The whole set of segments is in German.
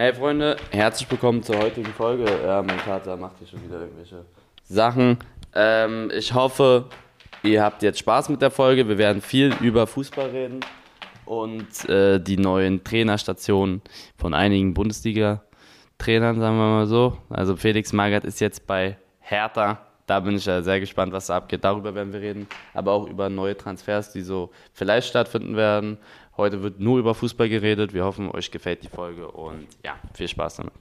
Hey Freunde, herzlich willkommen zur heutigen Folge. Ja, mein Vater macht hier schon wieder irgendwelche Sachen. Ähm, ich hoffe, ihr habt jetzt Spaß mit der Folge. Wir werden viel über Fußball reden und äh, die neuen Trainerstationen von einigen Bundesliga-Trainern, sagen wir mal so. Also Felix Magath ist jetzt bei Hertha. Da bin ich ja sehr gespannt, was da abgeht. Darüber werden wir reden. Aber auch über neue Transfers, die so vielleicht stattfinden werden. Heute wird nur über Fußball geredet. Wir hoffen, euch gefällt die Folge und ja, viel Spaß damit.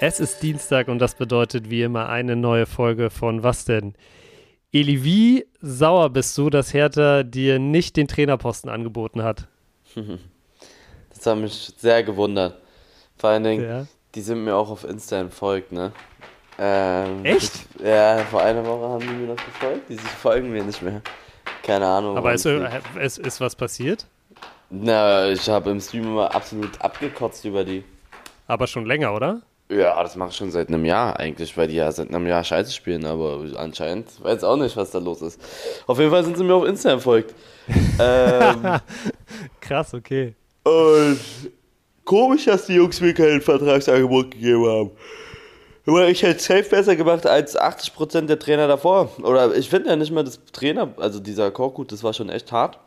Es ist Dienstag und das bedeutet wie immer eine neue Folge von Was denn? Eli, wie sauer bist du, dass Hertha dir nicht den Trainerposten angeboten hat? Das hat mich sehr gewundert. Vor allen Dingen, ja. die sind mir auch auf Insta entfolgt, ne? Ähm, Echt? Ich, ja, vor einer Woche haben die mir noch gefolgt. Die folgen mir nicht mehr. Keine Ahnung. Aber ist, ist, ist was passiert? Na, ich habe im Stream immer absolut abgekotzt über die. Aber schon länger, oder? Ja, das mache ich schon seit einem Jahr eigentlich, weil die ja seit einem Jahr Scheiße spielen, aber anscheinend weiß auch nicht, was da los ist. Auf jeden Fall sind sie mir auf Instagram folgt. ähm, Krass, okay. Und komisch, dass die Jungs mir kein Vertragsangebot gegeben haben. Ich hätte safe besser gemacht als 80% der Trainer davor. Oder ich finde ja nicht mal das Trainer, also dieser Korkut, das war schon echt hart.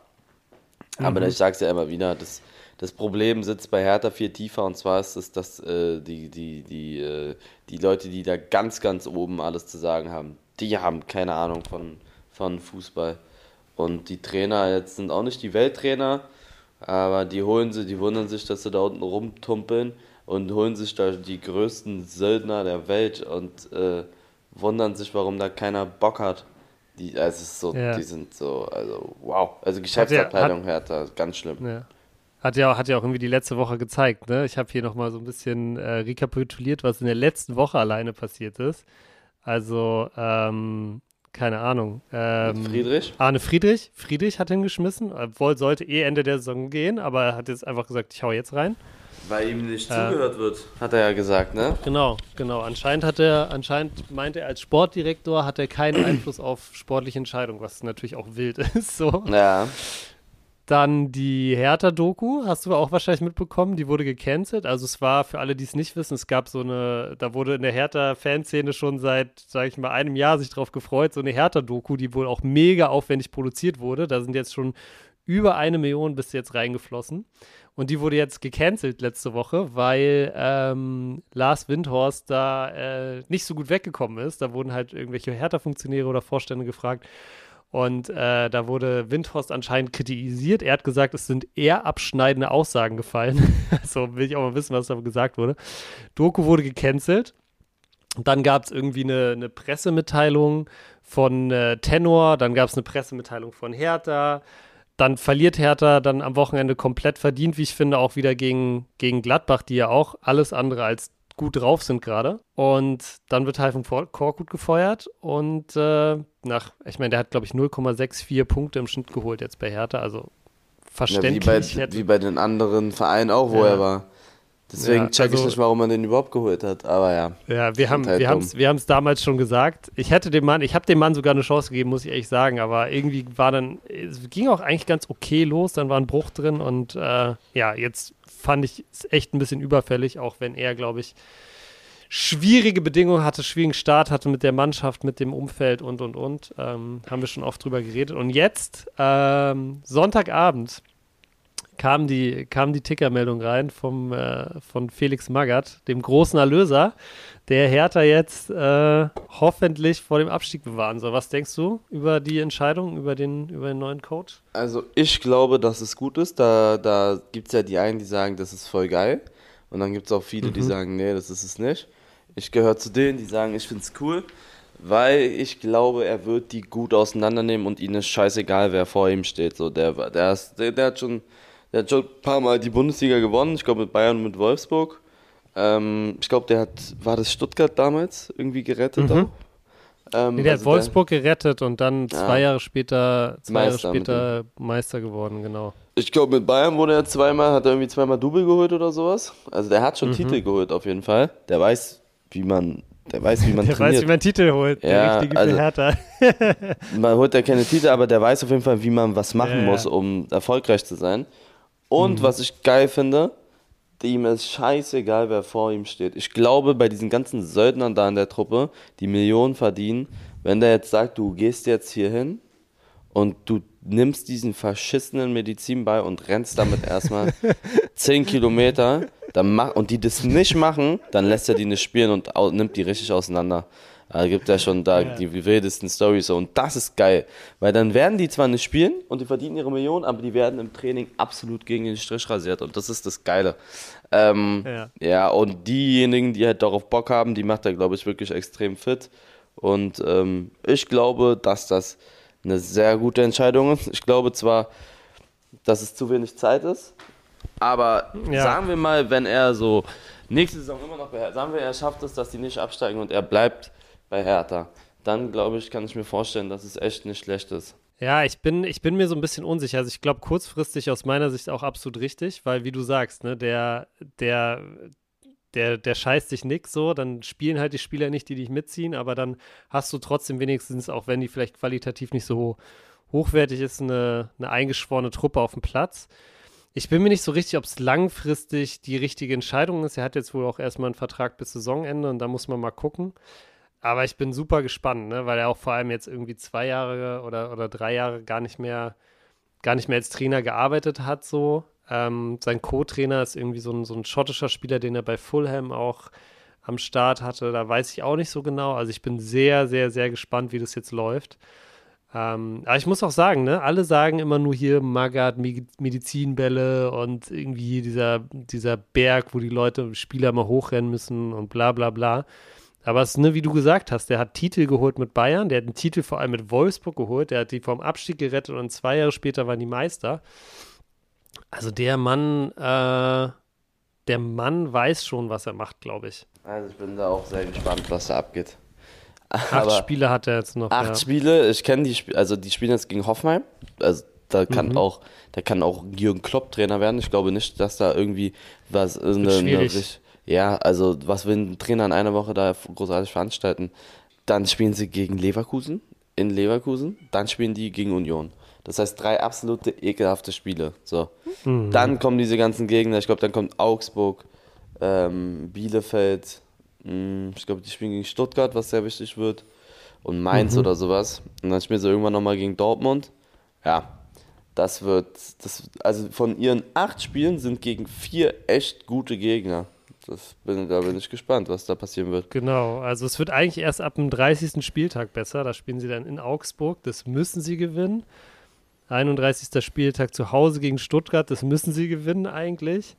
Mhm. Aber ich sag's ja immer wieder, das, das Problem sitzt bei Hertha viel tiefer und zwar ist es, dass äh, die, die, die, äh, die Leute, die da ganz, ganz oben alles zu sagen haben, die haben keine Ahnung von, von Fußball. Und die Trainer jetzt sind auch nicht die Welttrainer, aber die holen sie, die wundern sich, dass sie da unten rumtumpeln und holen sich da die größten Söldner der Welt und äh, wundern sich, warum da keiner Bock hat. Die, also so, ja. die sind so, also wow. Also Geschäftsabteilung hat, Hertha, ganz schlimm. Ja. Hat ja, hat ja auch irgendwie die letzte Woche gezeigt, ne? Ich habe hier nochmal so ein bisschen äh, rekapituliert, was in der letzten Woche alleine passiert ist. Also, ähm, keine Ahnung. Ähm, Friedrich? Arne Friedrich. Friedrich hat hingeschmissen, obwohl sollte eh Ende der Saison gehen, aber er hat jetzt einfach gesagt, ich hau jetzt rein. Weil ihm nicht äh, zugehört wird, hat er ja gesagt, ne? Genau, genau. Anscheinend hat er, anscheinend meint er als Sportdirektor hat er keinen Einfluss auf sportliche Entscheidungen, was natürlich auch wild ist. So. Ja. Dann die Hertha-Doku, hast du auch wahrscheinlich mitbekommen, die wurde gecancelt. Also es war, für alle, die es nicht wissen, es gab so eine, da wurde in der Hertha-Fanszene schon seit, sage ich mal, einem Jahr sich drauf gefreut, so eine Hertha-Doku, die wohl auch mega aufwendig produziert wurde. Da sind jetzt schon über eine Million bis jetzt reingeflossen. Und die wurde jetzt gecancelt letzte Woche, weil ähm, Lars Windhorst da äh, nicht so gut weggekommen ist. Da wurden halt irgendwelche Hertha-Funktionäre oder Vorstände gefragt. Und äh, da wurde Windhorst anscheinend kritisiert. Er hat gesagt, es sind eher abschneidende Aussagen gefallen. so will ich auch mal wissen, was da gesagt wurde. Doku wurde gecancelt. Dann gab es irgendwie eine, eine, Pressemitteilung von äh, Tenor, dann gab es eine Pressemitteilung von Hertha, dann verliert Hertha dann am Wochenende komplett verdient, wie ich finde, auch wieder gegen, gegen Gladbach, die ja auch alles andere als gut drauf sind gerade. Und dann wird Heifung Korkut gefeuert und äh, nach, ich meine, der hat, glaube ich, 0,64 Punkte im Schnitt geholt jetzt bei Hertha, also verständlich. Ja, wie, bei, wie bei den anderen Vereinen auch, wo ja. er war. Deswegen ja, check also, ich nicht, warum man den überhaupt geholt hat. Aber ja. Ja, wir haben halt wir es wir damals schon gesagt. Ich hätte dem Mann, ich habe dem Mann sogar eine Chance gegeben, muss ich ehrlich sagen. Aber irgendwie war dann, es ging auch eigentlich ganz okay los. Dann war ein Bruch drin und äh, ja, jetzt fand ich es echt ein bisschen überfällig, auch wenn er, glaube ich, schwierige Bedingungen hatte, schwierigen Start hatte mit der Mannschaft, mit dem Umfeld und und und. Ähm, haben wir schon oft drüber geredet. Und jetzt ähm, Sonntagabend kam die, kam die Tickermeldung rein vom, äh, von Felix Magath, dem großen Erlöser, der Hertha jetzt äh, hoffentlich vor dem Abstieg bewahren soll. Was denkst du über die Entscheidung, über den, über den neuen Coach? Also ich glaube, dass es gut ist. Da, da gibt es ja die einen, die sagen, das ist voll geil. Und dann gibt es auch viele, mhm. die sagen, nee, das ist es nicht. Ich gehöre zu denen, die sagen, ich finde es cool, weil ich glaube, er wird die gut auseinandernehmen und ihnen ist scheißegal, wer vor ihm steht. So, der, der, ist, der, der hat schon der hat schon ein paar Mal die Bundesliga gewonnen, ich glaube mit Bayern und mit Wolfsburg. Ähm, ich glaube, der hat, war das Stuttgart damals irgendwie gerettet mhm. Ähm, nee, der also hat Wolfsburg der, gerettet und dann zwei ja, Jahre später, zwei Meister Jahre später Meister geworden, genau. Ich glaube, mit Bayern wurde er zweimal, hat er irgendwie zweimal Double geholt oder sowas. Also der hat schon mhm. Titel geholt auf jeden Fall. Der weiß, wie man Der weiß, wie man der trainiert. weiß, wie man Titel holt. Ja, der richtige also- Hertha. man holt ja keine Titel, aber der weiß auf jeden Fall, wie man was machen ja. muss, um erfolgreich zu sein. Und Mhm. was ich geil finde, ihm ist scheißegal, wer vor ihm steht. Ich glaube, bei diesen ganzen Söldnern da in der Truppe, die Millionen verdienen, wenn der jetzt sagt, du gehst jetzt hier hin und du nimmst diesen verschissenen Medizin bei und rennst damit erstmal 10 Kilometer, dann mach, und die das nicht machen, dann lässt er die nicht spielen und nimmt die richtig auseinander. Da gibt ja schon da Ja. die wildesten Stories. Und das ist geil. Weil dann werden die zwar nicht spielen und die verdienen ihre Millionen, aber die werden im Training absolut gegen den Strich rasiert. Und das ist das Geile. Ähm, Ja. ja, und diejenigen, die halt darauf Bock haben, die macht er, glaube ich, wirklich extrem fit. Und ähm, ich glaube, dass das eine sehr gute Entscheidung ist. Ich glaube zwar, dass es zu wenig Zeit ist, aber Ja. sagen wir mal, wenn er so nächste Saison immer noch sagen wir, er schafft es, dass die nicht absteigen und er bleibt bei Hertha, dann glaube ich, kann ich mir vorstellen, dass es echt nicht schlecht ist. Ja, ich bin, ich bin mir so ein bisschen unsicher. Also ich glaube kurzfristig aus meiner Sicht auch absolut richtig, weil wie du sagst, ne, der, der, der, der scheißt sich nix so, dann spielen halt die Spieler nicht, die dich mitziehen, aber dann hast du trotzdem wenigstens, auch wenn die vielleicht qualitativ nicht so ho hochwertig ist, eine, eine eingeschworene Truppe auf dem Platz. Ich bin mir nicht so richtig, ob es langfristig die richtige Entscheidung ist. Er hat jetzt wohl auch erstmal einen Vertrag bis Saisonende und da muss man mal gucken. Aber ich bin super gespannt, ne? weil er auch vor allem jetzt irgendwie zwei Jahre oder, oder drei Jahre gar nicht mehr, gar nicht mehr als Trainer gearbeitet hat. So. Ähm, sein Co-Trainer ist irgendwie so ein, so ein schottischer Spieler, den er bei Fulham auch am Start hatte. Da weiß ich auch nicht so genau. Also ich bin sehr, sehr, sehr gespannt, wie das jetzt läuft. Ähm, aber ich muss auch sagen, ne, alle sagen immer nur hier Magath, Me- Medizinbälle und irgendwie dieser, dieser Berg, wo die Leute, Spieler mal hochrennen müssen und bla bla bla. Aber es ist, ne, wie du gesagt hast, der hat Titel geholt mit Bayern, der hat einen Titel vor allem mit Wolfsburg geholt, der hat die vom Abstieg gerettet und zwei Jahre später waren die Meister. Also der Mann, äh, der Mann weiß schon, was er macht, glaube ich. Also ich bin da auch sehr gespannt, was da abgeht. Acht Spiele hat er jetzt noch. Acht ja. Spiele, ich kenne die Spiele, also die spielen jetzt gegen Hoffenheim. Also da kann Mhm. auch, da kann auch Jürgen Klopp Trainer werden. Ich glaube nicht, dass da irgendwie was eine, eine, richt- ja, also was will ein Trainer in einer Woche da großartig veranstalten? Dann spielen sie gegen Leverkusen in Leverkusen, dann spielen die gegen Union. Das heißt drei absolute ekelhafte Spiele. So. Mhm. Dann kommen diese ganzen Gegner, ich glaube, dann kommt Augsburg, ähm, Bielefeld, mh, ich glaube, die spielen gegen Stuttgart, was sehr wichtig wird. Und Mainz Mhm. oder sowas. Und dann spielen sie irgendwann nochmal gegen Dortmund. Ja, das wird, das, also von ihren acht Spielen sind gegen vier echt gute Gegner. Das bin, da bin ich gespannt, was da passieren wird. Genau, also es wird eigentlich erst ab dem 30. Spieltag besser. Da spielen sie dann in Augsburg, das müssen sie gewinnen. 31. Spieltag zu Hause gegen Stuttgart, das müssen sie gewinnen eigentlich.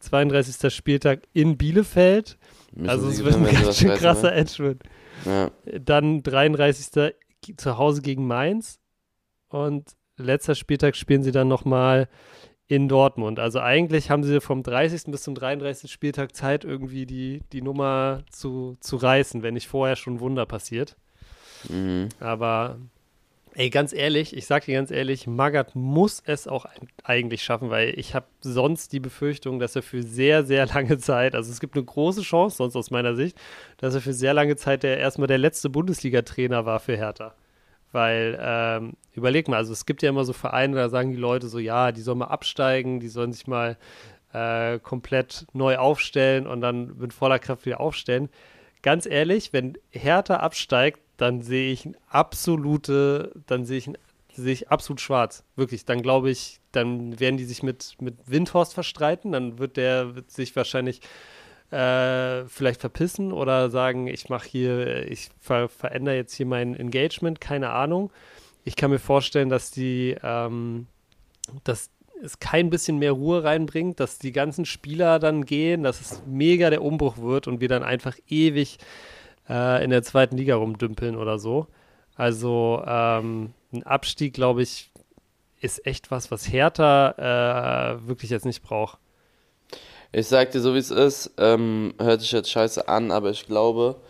32. Spieltag in Bielefeld. Müssen also sie es wird ein ganz schön krasser Endspurt. wollen. Dann 33. zu Hause gegen Mainz und letzter Spieltag spielen sie dann nochmal in Dortmund. Also eigentlich haben sie vom 30. bis zum 33. Spieltag Zeit, irgendwie die, die Nummer zu, zu reißen, wenn nicht vorher schon Wunder passiert. Mhm. Aber ey, ganz ehrlich, ich sag dir ganz ehrlich, Magath muss es auch eigentlich schaffen, weil ich habe sonst die Befürchtung, dass er für sehr, sehr lange Zeit, also es gibt eine große Chance, sonst aus meiner Sicht, dass er für sehr lange Zeit der erstmal der letzte Bundesliga-Trainer war für Hertha. Weil, ähm, überleg mal, also es gibt ja immer so Vereine, da sagen die Leute so, ja, die sollen mal absteigen, die sollen sich mal äh, komplett neu aufstellen und dann mit voller Kraft wieder aufstellen. Ganz ehrlich, wenn Hertha absteigt, dann sehe ich ein absolute, dann sehe ich, ein, sehe ich absolut schwarz. Wirklich, dann glaube ich, dann werden die sich mit, mit Windhorst verstreiten, dann wird der wird sich wahrscheinlich äh, vielleicht verpissen oder sagen, ich mache hier, ich ver verändere jetzt hier mein Engagement, keine Ahnung. Ich kann mir vorstellen, dass die, ähm, dass es kein bisschen mehr Ruhe reinbringt, dass die ganzen Spieler dann gehen, dass es mega der Umbruch wird und wir dann einfach ewig äh, in der zweiten Liga rumdümpeln oder so. Also ähm, ein Abstieg, glaube ich, ist echt was, was Hertha äh, wirklich jetzt nicht braucht. Ich sag dir so wie es ist, ähm, hört sich jetzt scheiße an, aber ich glaube,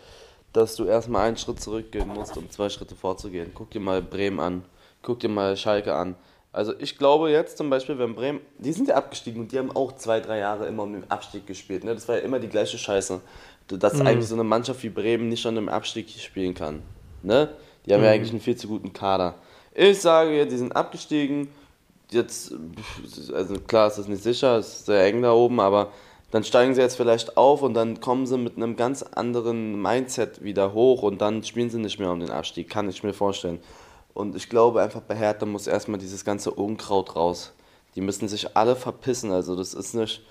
dass du erstmal einen Schritt zurückgehen musst, um zwei Schritte vorzugehen. Guck dir mal Bremen an, guck dir mal Schalke an. Also ich glaube jetzt zum Beispiel, wenn Bremen, die sind ja abgestiegen und die haben auch zwei, drei Jahre immer um den Abstieg gespielt. Ne? Das war ja immer die gleiche Scheiße. Dass mhm. eigentlich so eine Mannschaft wie Bremen nicht schon im Abstieg spielen kann. Ne? Die haben mhm. ja eigentlich einen viel zu guten Kader. Ich sage jetzt, die sind abgestiegen. Jetzt, also klar, ist das nicht sicher, es ist sehr eng da oben, aber dann steigen sie jetzt vielleicht auf und dann kommen sie mit einem ganz anderen Mindset wieder hoch und dann spielen sie nicht mehr um den Abstieg, kann ich mir vorstellen. Und ich glaube einfach bei Hertha muss erstmal dieses ganze Unkraut raus. Die müssen sich alle verpissen. Also das ist nicht.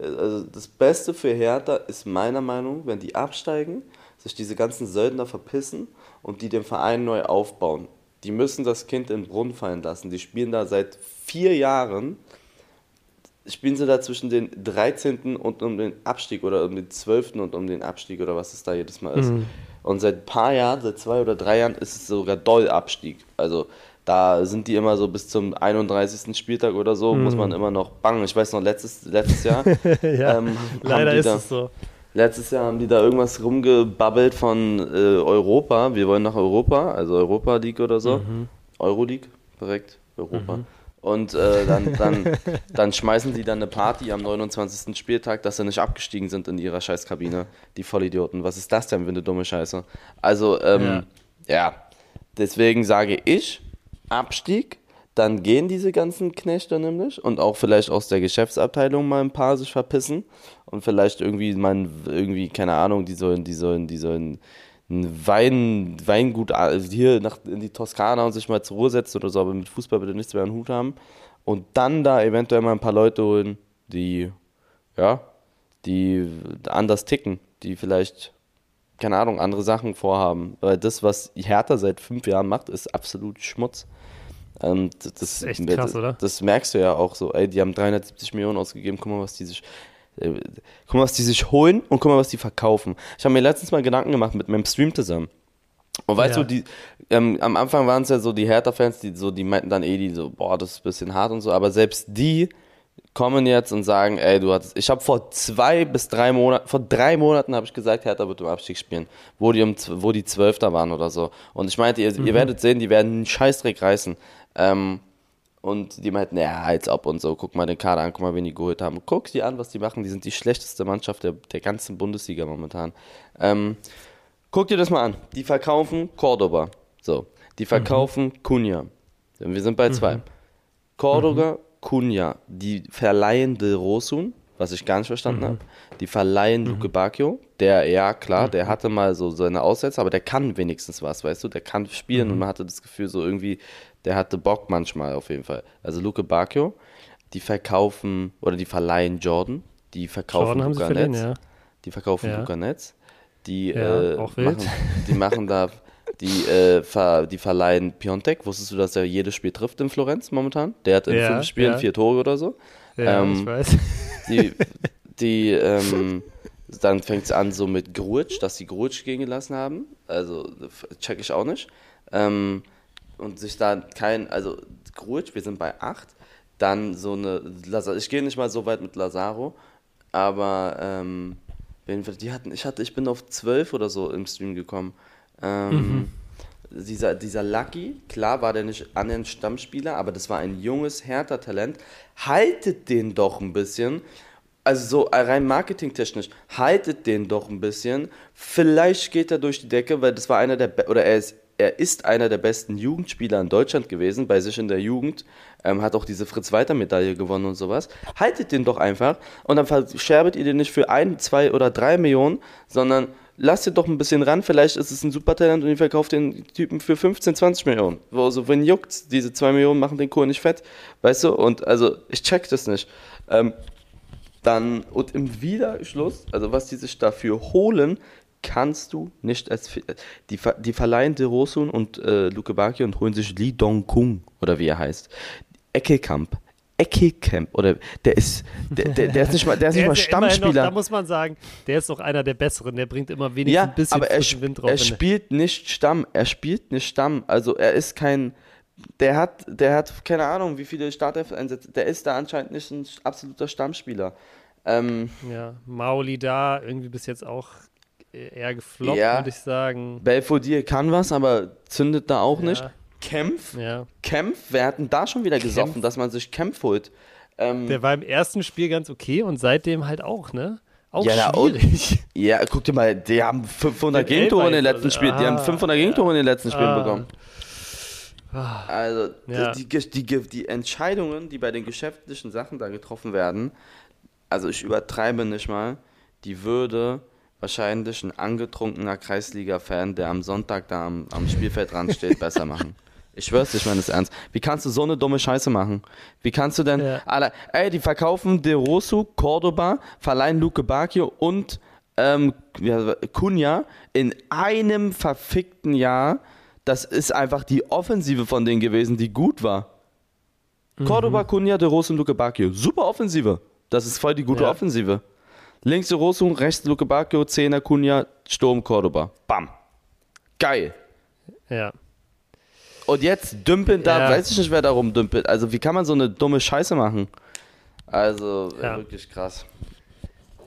Also das Beste für Hertha ist meiner Meinung, wenn die absteigen, sich diese ganzen Söldner verpissen und die den Verein neu aufbauen. Die müssen das Kind in den Brunnen fallen lassen. Die spielen da seit vier Jahren. Spielen sie da zwischen den 13. und um den Abstieg oder um den 12. und um den Abstieg oder was es da jedes Mal ist. Mhm. Und seit ein paar Jahren, seit zwei oder drei Jahren, ist es sogar doll Abstieg. Also da sind die immer so bis zum 31. Spieltag oder so, mhm. muss man immer noch bangen. Ich weiß noch, letztes, letztes Jahr. ja, ähm, leider ist da, es so. Letztes Jahr haben die da irgendwas rumgebabbelt von äh, Europa. Wir wollen nach Europa, also Europa League oder so. Mhm. Euroleague, korrekt, Europa. Mhm. Und äh, dann, dann, dann schmeißen sie dann eine Party am 29. Spieltag, dass sie nicht abgestiegen sind in ihrer Scheißkabine. Die Vollidioten. Was ist das denn für eine dumme Scheiße? Also, ähm, ja. ja. Deswegen sage ich, Abstieg, dann gehen diese ganzen Knechte nämlich und auch vielleicht aus der Geschäftsabteilung mal ein paar sich verpissen und vielleicht irgendwie man irgendwie keine Ahnung, die sollen die sollen die sollen ein Wein, Weingut also hier nach, in die Toskana und sich mal zur Ruhe setzen oder so, aber mit Fußball bitte nichts mehr an Hut haben. Und dann da eventuell mal ein paar Leute holen, die, ja, die anders ticken, die vielleicht, keine Ahnung, andere Sachen vorhaben. Weil das, was Hertha seit fünf Jahren macht, ist absolut Schmutz. Und das, das ist echt krass, oder? Das merkst du ja auch so, ey, die haben 370 Millionen ausgegeben, guck mal, was die sich guck mal, was die sich holen und guck mal, was die verkaufen. Ich habe mir letztens mal Gedanken gemacht mit meinem Stream zusammen. Und weißt ja. du, die, ähm, am Anfang waren es ja so die Hertha-Fans, die so, die meinten dann eh, die so, boah, das ist ein bisschen hart und so, aber selbst die kommen jetzt und sagen, ey, du hattest, ich habe vor zwei bis drei Monaten, vor drei Monaten habe ich gesagt, Hertha wird im Abstieg spielen, wo die, um, wo die Zwölfter waren oder so. Und ich meinte, ihr, mhm. ihr werdet sehen, die werden einen Scheißdreck reißen. Ähm, und die meinten, ja, als ob und so, guck mal den Kader an, guck mal, wen die geholt haben. Guck dir an, was die machen. Die sind die schlechteste Mannschaft der, der ganzen Bundesliga momentan. Ähm, guck dir das mal an. Die verkaufen Cordoba. So. Die verkaufen mhm. Cunha. Wir sind bei zwei. Mhm. Cordoba, mhm. Cunha. Die verleihen De Rosun, was ich gar nicht verstanden mhm. habe. Die verleihen mhm. Luke Bacchio. Der, ja, klar, der mhm. hatte mal so seine Aussätze, aber der kann wenigstens was, weißt du? Der kann spielen mhm. und man hatte das Gefühl, so irgendwie, der hatte Bock manchmal auf jeden Fall. Also Luke Bacchio, die verkaufen oder die verleihen Jordan, die verkaufen Jordan Luca Netz, ja. die verkaufen ja. Luca Netz, die, ja, äh, machen, die machen da, die, äh, ver, die verleihen Piontek. Wusstest du, dass er jedes Spiel trifft in Florenz momentan? Der hat in ja, fünf Spielen vier Tore oder so. Ja, ähm, ich weiß. Die, die ähm, dann fängt es an so mit Gruitsch, dass sie Gruitsch gehen gelassen haben. Also check ich auch nicht. Ähm, und sich da kein, also Gruitsch, wir sind bei 8, dann so eine, ich gehe nicht mal so weit mit Lazaro, aber ähm, die hatten, ich hatte, ich bin auf 12 oder so im Stream gekommen. Ähm, mhm. dieser, dieser Lucky, klar war der nicht an den Stammspieler, aber das war ein junges, härter Talent. Haltet den doch ein bisschen. Also so rein marketingtechnisch, haltet den doch ein bisschen. Vielleicht geht er durch die Decke, weil das war einer der, oder er ist er ist einer der besten Jugendspieler in Deutschland gewesen, bei sich in der Jugend, ähm, hat auch diese Fritz-Walter-Medaille gewonnen und sowas. Haltet den doch einfach und dann verscherbet ihr den nicht für ein, zwei oder drei Millionen, sondern lasst ihn doch ein bisschen ran. Vielleicht ist es ein Supertalent und ihr verkauft den Typen für 15, 20 Millionen. Also, wenn juckt, diese zwei Millionen machen den Kohl nicht fett, weißt du? Und also, ich check das nicht. Ähm, dann, und im Widerschluss, also was die sich dafür holen, kannst du nicht als die, die verleihen De Rosun und äh, Luke Baki und holen sich Lee Dong Kung oder wie er heißt. Eckekamp. Eckekamp oder der ist der, der, der ist nicht mal der ist der nicht ist mal Stammspieler. Noch, da muss man sagen, der ist doch einer der besseren, der bringt immer wenigstens ja, ein bisschen aber er, Wind drauf. Er spielt nicht Stamm, er spielt nicht Stamm, also er ist kein der hat der hat keine Ahnung, wie viele Startelf-Einsätze, der ist da anscheinend nicht ein absoluter Stammspieler. Ähm, ja, Mauli da irgendwie bis jetzt auch eher gefloppt, ja, würde ich sagen. Belfodil kann was, aber zündet da auch ja. nicht. Kempf, Ja. Kempf, wer hat denn da schon wieder gesoffen, dass man sich Kempf holt? Ähm, Der war im ersten Spiel ganz okay und seitdem halt auch, ne? Auch Ja, na, schwierig. ja, guck dir mal, die haben 500 Den Gegentore in den letzten jetzt, Spielen, die haben ah, 500 Gegentore in den letzten Spielen Ah. bekommen. Also, Ja. die, die, die, die Entscheidungen, die bei den geschäftlichen Sachen da getroffen werden, also ich übertreibe nicht mal, die würde wahrscheinlich ein angetrunkener Kreisliga-Fan, der am Sonntag da am, am Spielfeldrand steht, besser machen. Ich schwör's ich meine das ernst. Wie kannst du so eine dumme Scheiße machen? Wie kannst du denn, Ja. alle, ey, die verkaufen De Rosu, Cordoba, verleihen Luke Bacchio und ähm, in einem verfickten Jahr. Das ist einfach die Offensive von denen gewesen, die gut war. Cordoba, Cunha, De Rosu und Luke Bacchio. Super Offensive. Das ist voll die gute Ja. Offensive. Links De Rosu, rechts Luke Bacchio, Zehner Cunha, Sturm Cordoba. Bam. Geil. Ja. Und jetzt dümpeln da, Ja. weiß ich nicht, wer da rumdümpelt. Also, wie kann man so eine dumme Scheiße machen? Also, Ja. wirklich krass.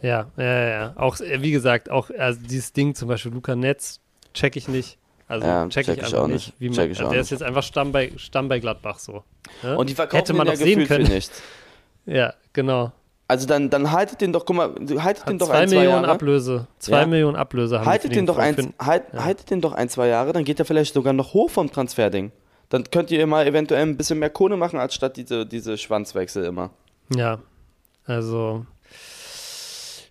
Ja, ja, ja. Auch, äh, wie gesagt, auch also dieses Ding zum Beispiel Luca Netz, check ich nicht. Also Ja, check, check ich ich auch nicht. Wie man, also der ist jetzt einfach Stamm bei, Stamm bei Gladbach so. ne? Und die verkaufen Hätte man ja sehen können. für nichts. Ja, genau. Also dann, dann haltet den doch, guck mal, haltet den doch zwei ein, zwei Millionen Jahre. Ablöse. Zwei Ja. Millionen Ablöse haben Haltet den doch ein, halt, haltet den doch ein, zwei Jahre, dann geht er vielleicht sogar noch hoch vom Transferding. Dann könnt ihr mal eventuell ein bisschen mehr Kohle machen, als statt diese, diese Schwanzwechsel immer. Ja, also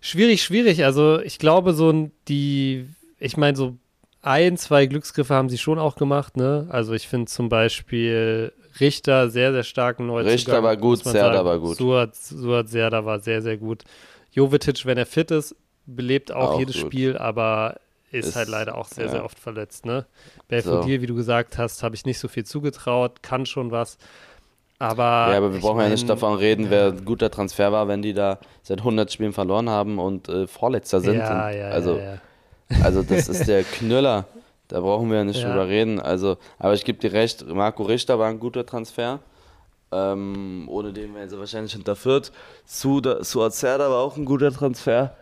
schwierig, schwierig. Also ich glaube, so die, ich meine, so ein, zwei Glücksgriffe haben sie schon auch gemacht, ne? Also ich finde zum Beispiel Richter sehr, sehr starken Neuzugang. Richter war gut, Serda war gut. Suat, Suat Serda war sehr, sehr gut. Jovetic, wenn er fit ist, belebt auch, Auch jedes gut. Spiel, aber ist, Ist- halt leider auch sehr, ja. sehr oft verletzt, ne? Belfodil, wie du gesagt hast, habe ich nicht so viel zugetraut, kann schon was. Aber, ja, aber wir brauchen ja nicht mein, davon reden, wer ein guter Transfer war, wenn die da seit 100 Spielen verloren haben und äh, Vorletzter sind. Ja, und, ja, also, ja, ja. also das ist der Knüller. Da brauchen wir ja nicht Ja. drüber reden. Also, aber ich gebe dir recht, Marco Richter war ein guter Transfer. Ähm, ohne den wären sie wahrscheinlich hinter Fürth. Suda- Suat war auch ein guter Transfer.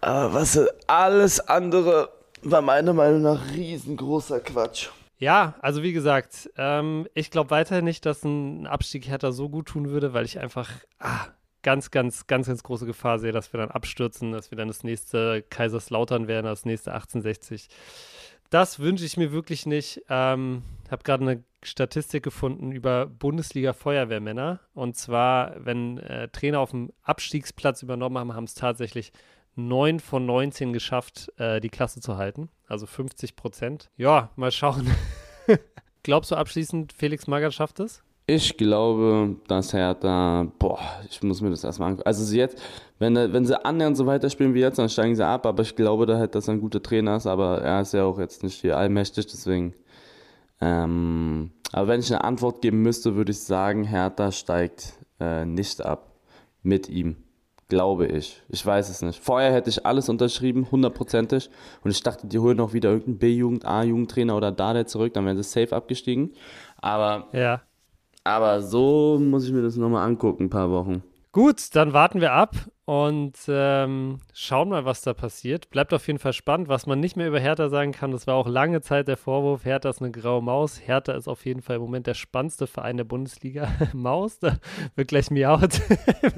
Aber was alles andere war meiner Meinung nach riesengroßer Quatsch. Ja, also wie gesagt, ähm, ich glaube weiterhin nicht, dass ein Abstieg Hertha so gut tun würde, weil ich einfach ah, ganz, ganz, ganz, ganz große Gefahr sehe, dass wir dann abstürzen, dass wir dann das nächste Kaiserslautern werden, das nächste 1860. Das wünsche ich mir wirklich nicht. Ähm, habe gerade eine Statistik gefunden über Bundesliga-Feuerwehrmänner. Und zwar, wenn äh, Trainer auf dem Abstiegsplatz übernommen haben, haben es tatsächlich 9 von 19 geschafft, äh, die Klasse zu halten. Also 50 Prozent. Ja, mal schauen. Glaubst du abschließend, Felix Magath schafft es? Ich glaube, dass Hertha, boah, ich muss mir das erstmal angucken. Also sie jetzt, wenn, wenn sie annähernd so weiterspielen wie jetzt, dann steigen sie ab, aber ich glaube da halt, dass er ein guter Trainer ist, aber er ist ja auch jetzt nicht hier allmächtig, deswegen. Ähm, aber wenn ich eine Antwort geben müsste, würde ich sagen, Hertha steigt äh, nicht ab mit ihm. Glaube ich. Ich weiß es nicht. Vorher hätte ich alles unterschrieben, hundertprozentig. Und ich dachte, die holen noch wieder irgendeinen B-Jugend, A-Jugendtrainer oder Dada zurück, dann wären sie safe abgestiegen. Aber Ja. Aber so muss ich mir das nochmal angucken, ein paar Wochen. Gut, dann warten wir ab und ähm, schauen mal, was da passiert. Bleibt auf jeden Fall spannend. Was man nicht mehr über Hertha sagen kann, das war auch lange Zeit der Vorwurf, Hertha ist eine graue Maus. Hertha ist auf jeden Fall im Moment der spannendste Verein der Bundesliga. Maus, da wird gleich miaut.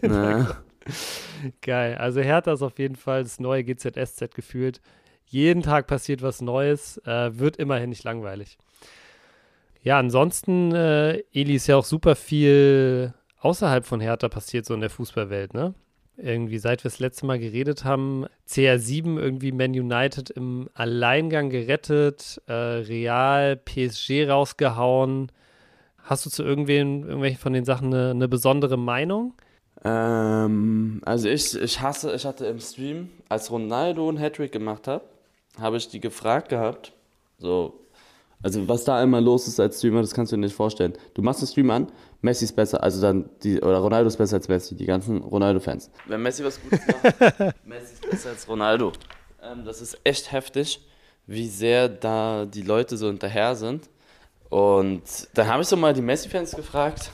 Ja. Geil. Also Hertha ist auf jeden Fall das neue GZSZ gefühlt. Jeden Tag passiert was Neues, äh, wird immerhin nicht langweilig. Ja, ansonsten, äh, Eli, ist ja auch super viel außerhalb von Hertha passiert so in der Fußballwelt, ne? Irgendwie, seit wir das letzte Mal geredet haben, CR7 irgendwie Man United im Alleingang gerettet, äh, Real, PSG rausgehauen. Hast du zu irgendwen, irgendwelchen von den Sachen eine, eine besondere Meinung? Ähm, also ich, ich hasse, ich hatte im Stream, als Ronaldo einen Hattrick gemacht hat, habe ich die gefragt gehabt, so, also was da immer los ist als Streamer, das kannst du dir nicht vorstellen. Du machst den Stream an, Messi ist besser, also dann die, oder Ronaldo ist besser als Messi, die ganzen Ronaldo-Fans. Wenn Messi was Gutes macht, Messi ist besser als Ronaldo. Ähm, das ist echt heftig, wie sehr da die Leute so hinterher sind. Und dann habe ich so mal die Messi-Fans gefragt,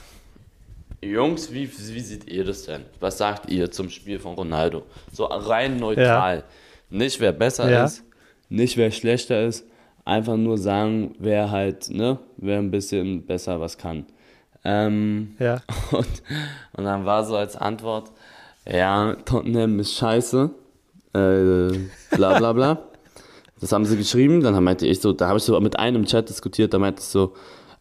Jungs, wie, wie seht ihr das denn? Was sagt ihr zum Spiel von Ronaldo? So rein neutral. Nicht wer besser Ja. ist, nicht wer schlechter ist, einfach nur sagen, wer halt, ne, wer ein bisschen besser was kann. Ähm, ja. Und, und dann war so als Antwort, ja, Tottenham ist scheiße, äh, bla bla bla. Das haben sie geschrieben, dann meinte ich so, da habe ich so mit einem im Chat diskutiert, da meinte ich so,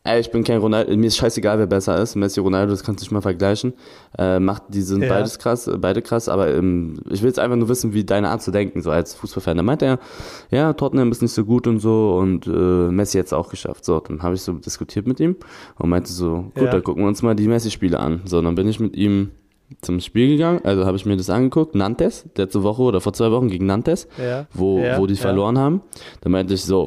ey, ich bin kein Ronaldo, mir ist scheißegal, wer besser ist. Messi, Ronaldo, das kannst du nicht mal vergleichen. Äh, macht, die sind ja. beides krass, beide krass, aber ähm, ich will jetzt einfach nur wissen, wie deine Art zu denken, so als Fußballfan. Da meinte er, ja, Tottenham ist nicht so gut und so und äh, Messi hat es auch geschafft. So, dann habe ich so diskutiert mit ihm und meinte so, gut, ja. dann gucken wir uns mal die Messi-Spiele an. So, dann bin ich mit ihm zum Spiel gegangen, also habe ich mir das angeguckt, Nantes, letzte Woche oder vor zwei Wochen gegen Nantes, ja. wo, ja, wo die verloren haben. Da meinte ich so,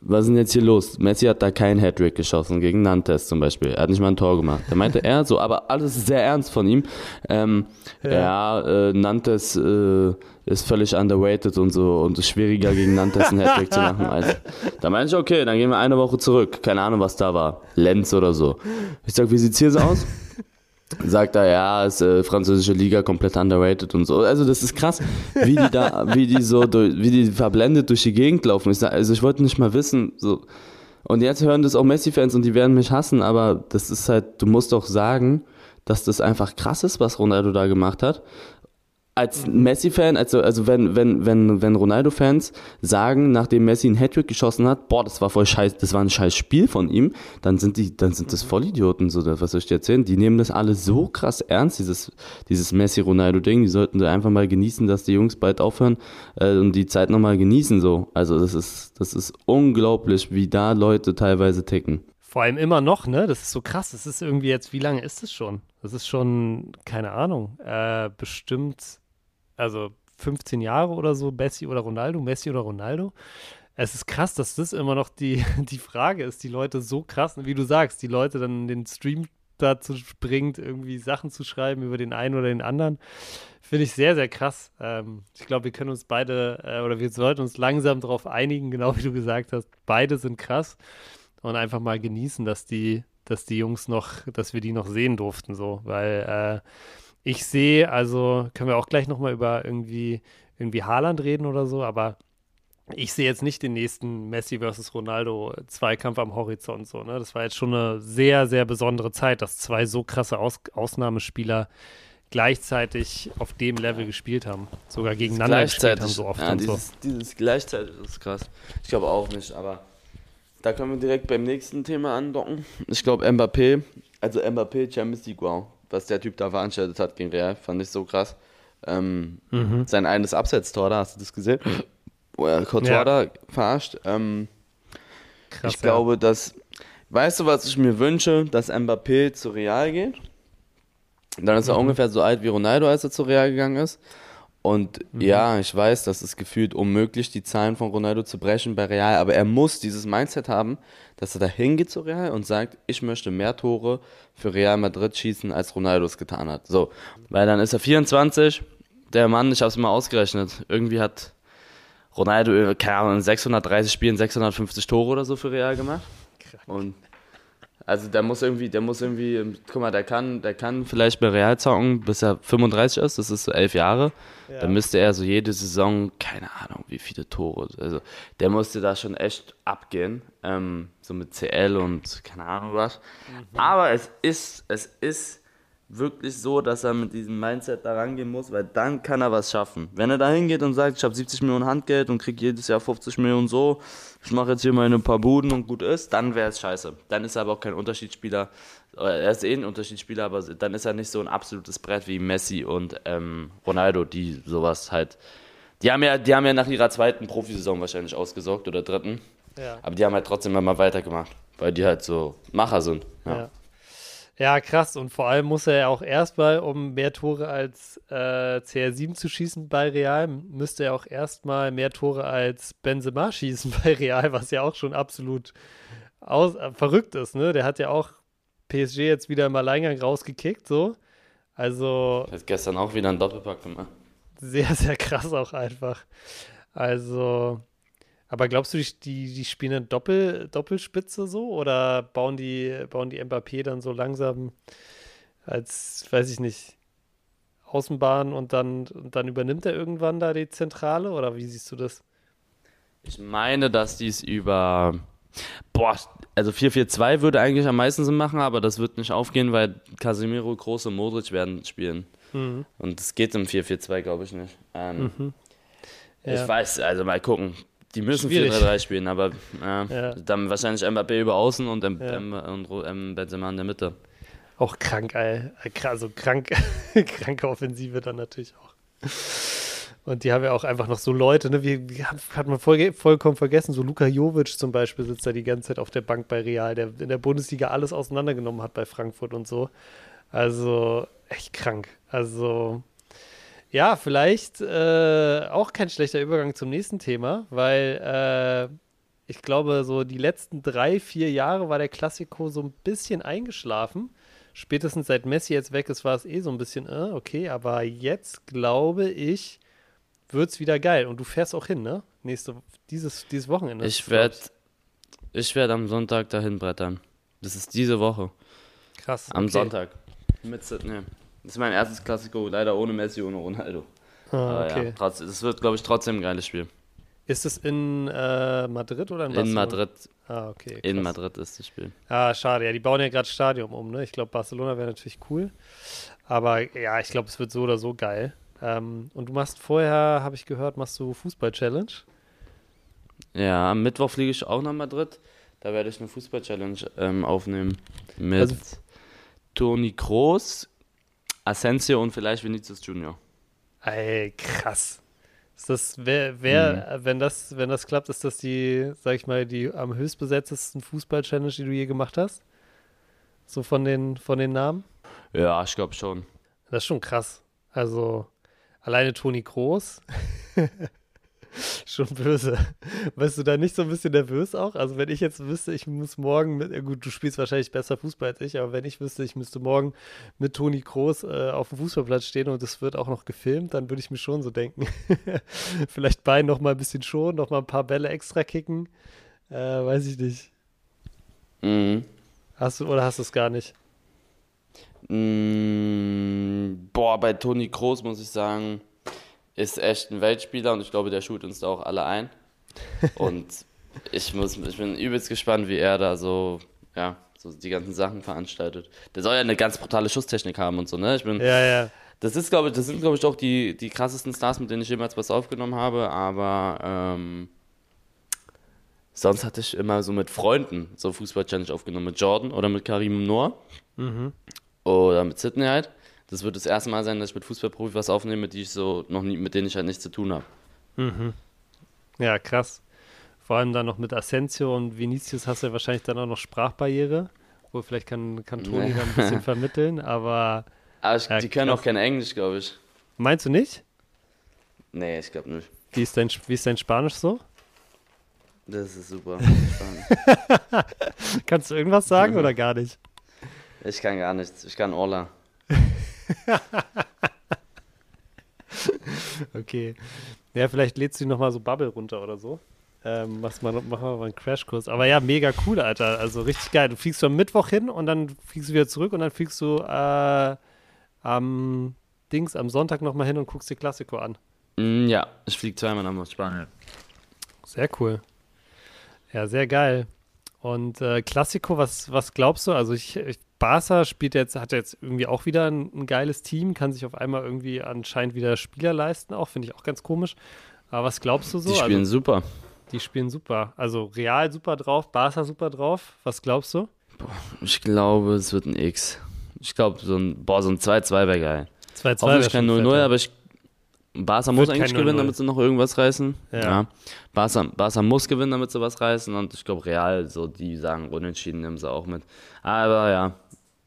was ist denn jetzt hier los? Messi hat da keinen Hattrick geschossen, gegen Nantes zum Beispiel. Er hat nicht mal ein Tor gemacht. Da meinte er so, aber alles sehr ernst von ihm. Ähm, ja, äh, Nantes äh, ist völlig underrated und so und es ist schwieriger gegen Nantes einen Hattrick zu machen. Also, da meinte ich, okay, dann gehen wir eine Woche zurück. Keine Ahnung, was da war. Lenz oder so. Ich sag, wie sieht's hier so aus? Sagt er, ja, ist äh, französische Liga komplett underrated und so. Also das ist krass, wie die da, wie die so, durch, wie die verblendet durch die Gegend laufen. Ich sag, also ich wollte nicht mal wissen, so. Und jetzt hören das auch Messi-Fans und die werden mich hassen, aber das ist halt, du musst doch sagen, dass das einfach krass ist, was Ronaldo da gemacht hat als Messi-Fan, also, also wenn, wenn, wenn, wenn Ronaldo-Fans sagen, nachdem Messi einen Hattrick geschossen hat, boah, das war voll scheiß, das war ein scheiß Spiel von ihm, dann sind die, dann sind das Vollidioten, so, was soll ich dir erzählen? Die nehmen das alle so krass ernst, dieses, dieses Messi-Ronaldo-Ding, die sollten da einfach mal genießen, dass die Jungs bald aufhören, äh, und die Zeit nochmal genießen, so. Also, das ist, das ist unglaublich, wie da Leute teilweise ticken. Vor allem immer noch, ne? Das ist so krass. Das ist irgendwie jetzt, wie lange ist es schon? Das ist schon, keine Ahnung, äh, bestimmt also 15 Jahre oder so, Messi oder Ronaldo, Messi oder Ronaldo. Es ist krass, dass das immer noch die, die Frage ist, die Leute so krass, wie du sagst, die Leute dann den Stream dazu bringt, irgendwie Sachen zu schreiben über den einen oder den anderen. Finde ich sehr, sehr krass. Ähm, ich glaube, wir können uns beide äh, oder wir sollten uns langsam darauf einigen, genau wie du gesagt hast, beide sind krass und einfach mal genießen, dass die, dass die Jungs noch, dass wir die noch sehen durften, so, weil äh, ich sehe, also können wir auch gleich nochmal über irgendwie, irgendwie Haaland reden oder so, aber ich sehe jetzt nicht den nächsten Messi versus Ronaldo Zweikampf am Horizont so, ne? Das war jetzt schon eine sehr, sehr besondere Zeit, dass zwei so krasse Aus Ausnahmespieler gleichzeitig auf dem Level gespielt haben. Sogar gegeneinander gespielt haben so oft ja, und dieses, so. Dieses gleichzeitig ist krass. Ich glaube auch nicht, aber da können wir direkt beim nächsten Thema andocken. Ich glaube Mbappé, also Mbappé Champions League, wow was der Typ da veranstaltet hat gegen Real, fand ich so krass. Ähm, mhm. Sein eines Absetztor da, hast du das gesehen? Wo er Courtois ja. da verarscht. Ähm, krass, ich ja. glaube, dass, weißt du, was ich mir wünsche, dass Mbappé zu Real geht? Dann ist er mhm. ungefähr so alt wie Ronaldo, als er zu Real gegangen ist. Und mhm. ja, ich weiß, das ist gefühlt unmöglich, die Zahlen von Ronaldo zu brechen bei Real, aber er muss dieses Mindset haben, dass er da hingeht zu Real und sagt, ich möchte mehr Tore für Real Madrid schießen, als Ronaldo es getan hat. So, weil dann ist er 24, der Mann, ich habe es mal ausgerechnet, irgendwie hat Ronaldo, keine Ahnung, in 630 Spielen 650 Tore oder so für Real gemacht. Und also der muss irgendwie, der muss irgendwie, guck mal, der kann, der kann vielleicht bei Real zocken, bis er 35 ist, das ist so elf Jahre. Ja. Dann müsste er so jede Saison, keine Ahnung, wie viele Tore. Also der musste da schon echt abgehen. Ähm, so mit CL und keine Ahnung was. Mhm. Aber es ist, es ist wirklich so, dass er mit diesem Mindset da rangehen muss, weil dann kann er was schaffen. Wenn er da hingeht und sagt, ich habe 70 Millionen Handgeld und kriege jedes Jahr 50 Millionen so, ich mache jetzt hier meine paar Buden und gut ist, dann wäre es scheiße. Dann ist er aber auch kein Unterschiedsspieler. Er ist eh ein Unterschiedsspieler, aber dann ist er nicht so ein absolutes Brett wie Messi und ähm, Ronaldo, die sowas halt. Die haben ja, die haben ja nach ihrer zweiten Profisaison wahrscheinlich ausgesorgt oder dritten. Ja. Aber die haben halt trotzdem immer weitergemacht, weil die halt so Macher sind. ja. ja. Ja, krass. Und vor allem muss er ja auch erstmal, um mehr Tore als äh, CR7 zu schießen bei Real, müsste er auch erstmal mehr Tore als Benzema schießen bei Real, was ja auch schon absolut aus, äh, verrückt ist. Ne? Der hat ja auch PSG jetzt wieder im Alleingang rausgekickt, so. Also. Hat gestern auch wieder einen Doppelpack gemacht. Sehr, sehr krass auch einfach. Also, aber glaubst du, die, die spielen eine Doppel, Doppelspitze so oder bauen die, bauen die Mbappé dann so langsam als, weiß ich nicht, Außenbahn und dann, und dann übernimmt er irgendwann da die Zentrale oder wie siehst du das? Ich meine, dass die es über. Boah, also 4-4-2 würde eigentlich am meisten Sinn machen, aber das wird nicht aufgehen, weil Casemiro, Große Modric werden spielen. Mhm. Und das geht im 4-4-2, glaube ich, nicht. Ähm, mhm. ja. Ich weiß, also mal gucken. Die müssen 4-3-3 spielen, aber äh, dann wahrscheinlich Mbappé über außen und, M und Benzema in der Mitte. Auch krank, ey. Also krank, kranke Offensive dann natürlich auch. Und die haben ja auch einfach noch so Leute, ne? Wie, wie hat man voll, vollkommen vergessen, so Luka Jovic zum Beispiel sitzt da die ganze Zeit auf der Bank bei Real, der in der Bundesliga alles auseinandergenommen hat bei Frankfurt und so. Also echt krank. Also ja, vielleicht äh, auch kein schlechter Übergang zum nächsten Thema, weil äh, ich glaube, so die letzten drei, vier Jahre war der Klassiko so ein bisschen eingeschlafen. Spätestens seit Messi jetzt weg ist, war es eh so ein bisschen, äh, okay, aber jetzt glaube ich, wird es wieder geil. Und du fährst auch hin, ne? Nächste, dieses, dieses Wochenende. Ich werde ich werd am Sonntag dahin brettern. Das ist diese Woche. Krass. Am okay. Sonntag. Mit Sydney. Das ist mein erstes Klassiko, leider ohne Messi, ohne Ronaldo. Ah, okay. ja, trotz, es wird, glaube ich, trotzdem ein geiles Spiel. Ist es in äh, Madrid oder in Barcelona? In Madrid. Ah, okay. Krass. In Madrid ist das Spiel. Ah, schade. Ja, die bauen ja gerade Stadion um, ne? Ich glaube, Barcelona wäre natürlich cool. Aber ja, ich glaube, es wird so oder so geil. Ähm, und du machst vorher, habe ich gehört, machst du Fußball-Challenge? Ja, am Mittwoch fliege ich auch nach Madrid. Da werde ich eine Fußball-Challenge ähm, aufnehmen. Mit also, Toni Kroos, Asensio und vielleicht Vinicius Junior. Ey, krass. Ist das, wer, wer mhm. wenn das, wenn das klappt, ist das die, sag ich mal, die am höchstbesetztesten Fußball-Challenge, die du je gemacht hast? So von den, von den Namen? Ja, ich glaube schon. Das ist schon krass. Also, alleine Toni Groß. Schon böse. Weißt du da nicht so ein bisschen nervös auch? Also, wenn ich jetzt wüsste, ich muss morgen mit, gut, du spielst wahrscheinlich besser Fußball als ich, aber wenn ich wüsste, ich müsste morgen mit Toni Groß äh, auf dem Fußballplatz stehen und es wird auch noch gefilmt, dann würde ich mir schon so denken. Vielleicht Bein noch mal ein bisschen schon, noch mal ein paar Bälle extra kicken. Äh, weiß ich nicht. Mhm. Hast du oder hast du es gar nicht? Mhm. Boah, bei Toni Kroos muss ich sagen, ist echt ein Weltspieler und ich glaube, der schult uns da auch alle ein. Und ich, muss, ich bin übelst gespannt, wie er da so, ja, so die ganzen Sachen veranstaltet. Der soll ja eine ganz brutale Schusstechnik haben und so, ne? Ich bin, ja, ja. Das ist, glaube ich, das sind, glaube ich, auch die, die krassesten Stars, mit denen ich jemals was aufgenommen habe, aber ähm, sonst hatte ich immer so mit Freunden so Fußball-Challenge aufgenommen, mit Jordan oder mit Karim Noor mhm. oder mit Sydney halt das wird das erste Mal sein, dass ich mit Fußballprofi was aufnehme, mit, die ich so noch nie, mit denen ich halt nichts zu tun habe. Mhm. Ja, krass. Vor allem dann noch mit Asensio und Vinicius hast du ja wahrscheinlich dann auch noch Sprachbarriere. Wo vielleicht kann, kann Toni dann ein bisschen vermitteln, aber. Aber ich, ja, die können krass. auch kein Englisch, glaube ich. Meinst du nicht? Nee, ich glaube nicht. Wie ist, dein, wie ist dein Spanisch so? Das ist super. Kannst du irgendwas sagen oder gar nicht? Ich kann gar nichts. Ich kann Orla. okay. Ja, vielleicht lädst du nochmal so Bubble runter oder so. Ähm, machst mal, mach mal einen Crashkurs. Aber ja, mega cool, Alter. Also richtig geil. Du fliegst am Mittwoch hin und dann fliegst du wieder zurück und dann fliegst du äh, am Dings am Sonntag nochmal hin und guckst dir Klassiko an. Mm, ja, ich fliege zweimal nach Spanien. Sehr cool. Ja, sehr geil. Und äh, Klassiko, was, was glaubst du? Also ich, ich Barca spielt jetzt, hat jetzt irgendwie auch wieder ein, ein, geiles Team, kann sich auf einmal irgendwie anscheinend wieder Spieler leisten, auch finde ich auch ganz komisch. Aber was glaubst du so? Die spielen also, super. Die spielen super. Also Real super drauf, Barca super drauf. Was glaubst du? Boah, ich glaube, es wird ein X. Ich glaube, so ein, so ein 2-2 wäre geil. 2-2 wäre kein 0-0, aber ich Barca muss eigentlich gewinnen, damit sie noch irgendwas reißen. Ja. ja. Barca, Barca muss gewinnen, damit sie was reißen. Und ich glaube, Real, so die sagen, unentschieden nehmen sie auch mit. Aber ja,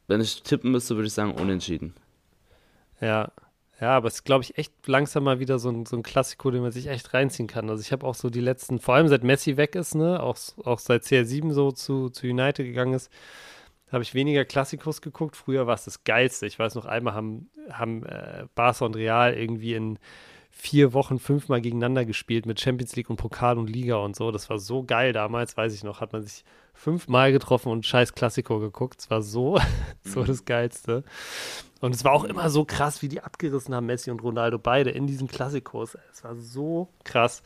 wenn ich tippen müsste, würde ich sagen unentschieden. Ja, ja, aber es ist, glaube ich, echt langsam mal wieder so ein, so ein Klassiko, den man sich echt reinziehen kann. Also ich habe auch so die letzten, vor allem seit Messi weg ist, ne, auch, auch seit CR7 so zu, zu United gegangen ist, habe ich weniger Klassikos geguckt. Früher war es das Geilste. Ich weiß noch, einmal haben, haben äh, Barca und Real irgendwie in vier Wochen fünfmal gegeneinander gespielt mit Champions League und Pokal und Liga und so. Das war so geil damals, weiß ich noch. Hat man sich fünfmal getroffen und scheiß Klassiko geguckt. Es war so, so mhm. das Geilste. Und es war auch immer so krass, wie die abgerissen haben, Messi und Ronaldo beide in diesen Klassikos. Es war so krass.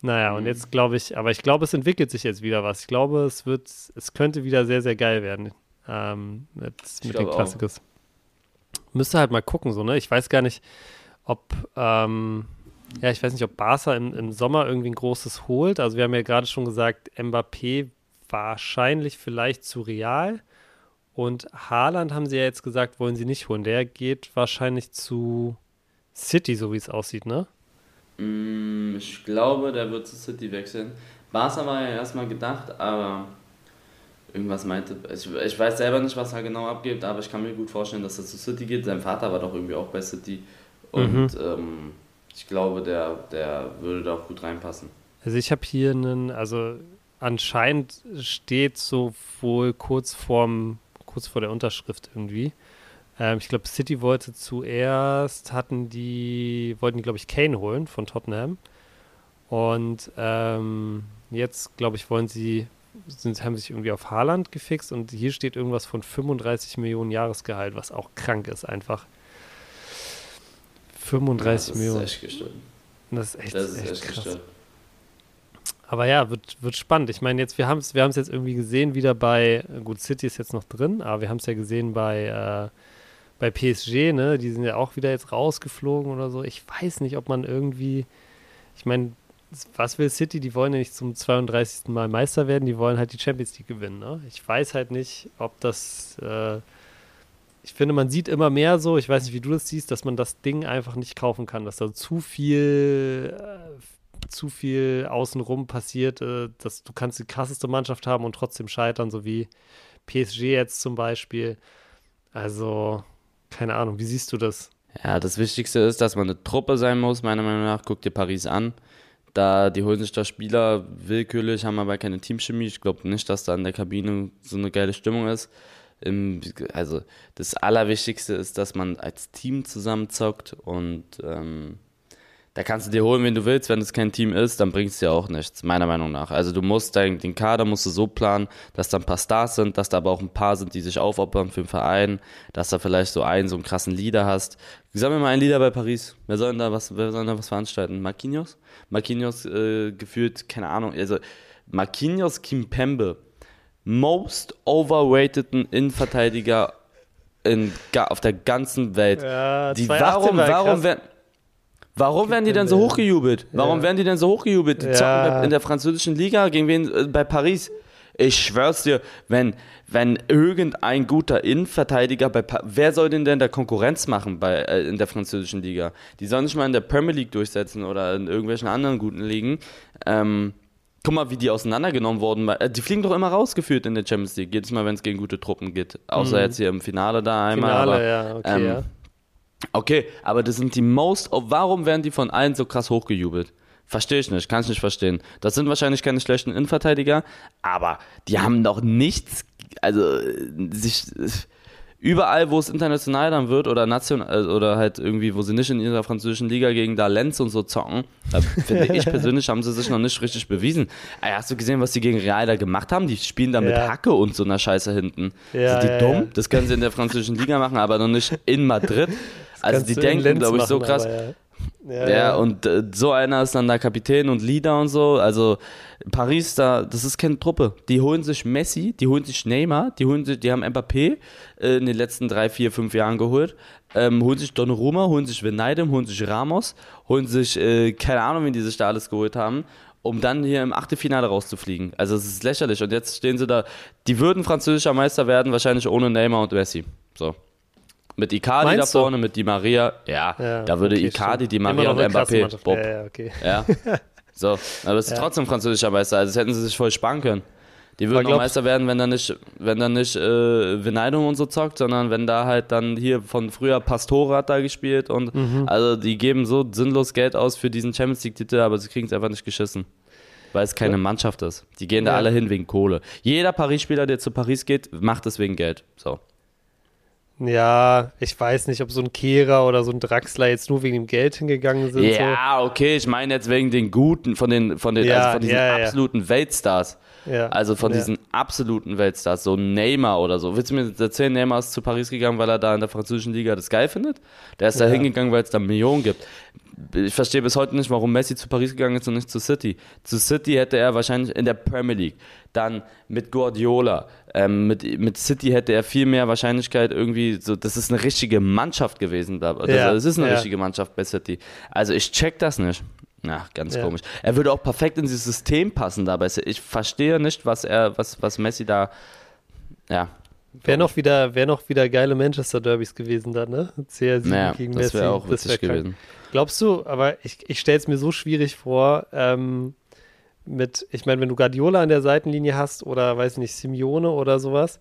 Naja, und jetzt glaube ich, aber ich glaube, es entwickelt sich jetzt wieder was. Ich glaube, es wird, es könnte wieder sehr, sehr geil werden ähm, mit, mit den Klassikers. Müsste halt mal gucken, so, ne? Ich weiß gar nicht, ob, ähm, ja, ich weiß nicht, ob Barca im, im Sommer irgendwie ein großes holt. Also wir haben ja gerade schon gesagt, Mbappé wahrscheinlich vielleicht zu Real. Und Haaland haben sie ja jetzt gesagt, wollen sie nicht holen. Der geht wahrscheinlich zu City, so wie es aussieht, ne? Mm, ich glaube, der wird zu City wechseln. Barca war ja erstmal gedacht, aber irgendwas meinte. Ich, ich weiß selber nicht, was er genau abgibt, aber ich kann mir gut vorstellen, dass er zu City geht. Sein Vater war doch irgendwie auch bei City. Und mhm. ähm, ich glaube, der, der würde da auch gut reinpassen. Also ich habe hier einen, also anscheinend steht so wohl kurz vorm, kurz vor der Unterschrift irgendwie. Ähm, ich glaube, City wollte zuerst, hatten die, wollten die, glaube ich, Kane holen von Tottenham. Und ähm, jetzt, glaube ich, wollen sie, sind, haben sich irgendwie auf Haaland gefixt und hier steht irgendwas von 35 Millionen Jahresgehalt, was auch krank ist einfach. 35 ja, Millionen. Das ist echt gestört. Das ist echt, das ist echt, echt krass. Gestört. Aber ja, wird, wird spannend. Ich meine, jetzt, wir haben es wir jetzt irgendwie gesehen, wieder bei, gut, City ist jetzt noch drin, aber wir haben es ja gesehen bei äh, bei PSG, ne, die sind ja auch wieder jetzt rausgeflogen oder so. Ich weiß nicht, ob man irgendwie, ich meine, was will City? Die wollen ja nicht zum 32. Mal Meister werden, die wollen halt die Champions League gewinnen. Ne? Ich weiß halt nicht, ob das, äh, ich finde, man sieht immer mehr so, ich weiß nicht, wie du das siehst, dass man das Ding einfach nicht kaufen kann, dass da zu viel, äh, zu viel außenrum passiert, äh, dass du kannst die krasseste Mannschaft haben und trotzdem scheitern, so wie PSG jetzt zum Beispiel. Also, keine Ahnung, wie siehst du das? Ja, das Wichtigste ist, dass man eine Truppe sein muss, meiner Meinung nach. Guck dir Paris an. Da, die holen sich da Spieler willkürlich, haben aber keine Teamchemie. Ich glaube nicht, dass da in der Kabine so eine geile Stimmung ist. also das Allerwichtigste ist, dass man als Team zusammenzockt und ähm, da kannst du dir holen, wen du willst. Wenn es kein Team ist, dann bringt es dir auch nichts, meiner Meinung nach. Also du musst dein, den Kader musst du so planen, dass da ein paar Stars sind, dass da aber auch ein paar sind, die sich aufopfern für den Verein, dass da vielleicht so einen, so einen krassen Leader hast. Sag mir mal einen Leader bei Paris. Wer soll denn da was, wer soll da was veranstalten? Marquinhos? Marquinhos äh, gefühlt, keine Ahnung, also Marquinhos Kimpembe, most overrateden Innenverteidiger in, auf der ganzen Welt. Ja, die, warum, warum werden Warum werden die denn so hochgejubelt? Warum werden die denn so hochgejubelt? Die zocken in der französischen Liga gegen wen? Äh, bei Paris. Ich schwör's dir, wenn, wenn irgendein guter Innenverteidiger bei pa wer soll denn denn der Konkurrenz machen bei, äh, in der französischen Liga? Die sollen sich mal in der Premier League durchsetzen oder in irgendwelchen anderen guten Ligen. Ähm, guck mal, wie die auseinandergenommen wurden. Äh, die fliegen doch immer rausgeführt in der Champions League, jedes Mal, wenn es gegen gute Truppen geht. Außer mhm. jetzt hier im Finale da einmal. Finale, aber, ja, okay, ähm, ja. Okay, aber das sind die most. Warum werden die von allen so krass hochgejubelt? Verstehe ich nicht, kann ich nicht verstehen. Das sind wahrscheinlich keine schlechten Innenverteidiger, aber die haben doch nichts, also sich überall, wo es international dann wird oder national oder halt irgendwie, wo sie nicht in ihrer französischen Liga gegen da Lenz und so zocken, finde ich persönlich, haben sie sich noch nicht richtig bewiesen. Ey, hast du gesehen, was die gegen Real da gemacht haben? Die spielen da ja. mit Hacke und so einer Scheiße hinten. Ja, Sind die ja, dumm? Das können sie in der französischen Liga machen, aber noch nicht in Madrid. Also die denken, glaube ich, so krass. Aber, ja. Ja, ja, und äh, so einer ist dann der Kapitän und Leader und so. Also Paris, da, das ist keine Truppe. Die holen sich Messi, die holen sich Neymar, die holen sich, die haben Mbappé äh, in den letzten drei, vier, fünf Jahren geholt. Ähm, holen sich Donnarumma, holen sich Veneidem, holen sich Ramos, holen sich, äh, keine Ahnung, wie die sich da alles geholt haben um dann hier im Achtelfinale rauszufliegen. Also es ist lächerlich. Und jetzt stehen sie da, die würden französischer Meister werden, wahrscheinlich ohne Neymar und Messi. So. Mit Icardi Meinst da vorne, du? mit Di Maria. Ja, ja da würde okay, Icardi, Di Maria und Mbappé. Bob. Ja, ja, okay. ja. So, aber es ist ja. trotzdem französischer Meister. Also das hätten sie sich voll sparen können. Die würden noch Meister werden, wenn da nicht, wenn da nicht äh, Beneidung und so zockt, sondern wenn da halt dann hier von früher Pastore hat da gespielt und mhm. also die geben so sinnlos Geld aus für diesen Champions League-Titel, aber sie kriegen es einfach nicht geschissen. Weil es keine ja. Mannschaft ist. Die gehen da alle hin wegen Kohle. Jeder Paris-Spieler, der zu Paris geht, macht es wegen Geld. So. Ja, ich weiß nicht, ob so ein Kehrer oder so ein Draxler jetzt nur wegen dem Geld hingegangen sind. Ja, so. okay, ich meine jetzt wegen den guten, von den, von den, ja, also von diesen ja, absoluten ja. Weltstars. Also von diesen absoluten Weltstars, so Neymar oder so. Willst du mir erzählen, Neymar ist zu Paris gegangen, weil er da in der französischen Liga das geil findet? Der ist da hingegangen, weil es da Millionen gibt. Ich verstehe bis heute nicht, warum Messi zu Paris gegangen ist und nicht zu City. Zu City hätte er wahrscheinlich in der Premier League, dann mit Guardiola, ähm, mit, mit City hätte er viel mehr Wahrscheinlichkeit irgendwie, so, das ist eine richtige Mannschaft gewesen. Da. Das, Ja, das ist eine ja. richtige Mannschaft bei City. Also ich check das nicht. Na, ganz Ja. komisch. Er würde auch perfekt in dieses System passen dabei. Ich verstehe nicht, was er, was, was Messi da, ja. Wäre noch wieder, wäre noch wieder geile Manchester Derbys gewesen dann, ne? CR7 Naja, gegen das Messi. wäre auch Das witzig wär gewesen. Glaubst du, aber ich, ich stelle es mir so schwierig vor, ähm, mit, ich meine, wenn du Guardiola an der Seitenlinie hast oder weiß nicht, Simeone oder sowas,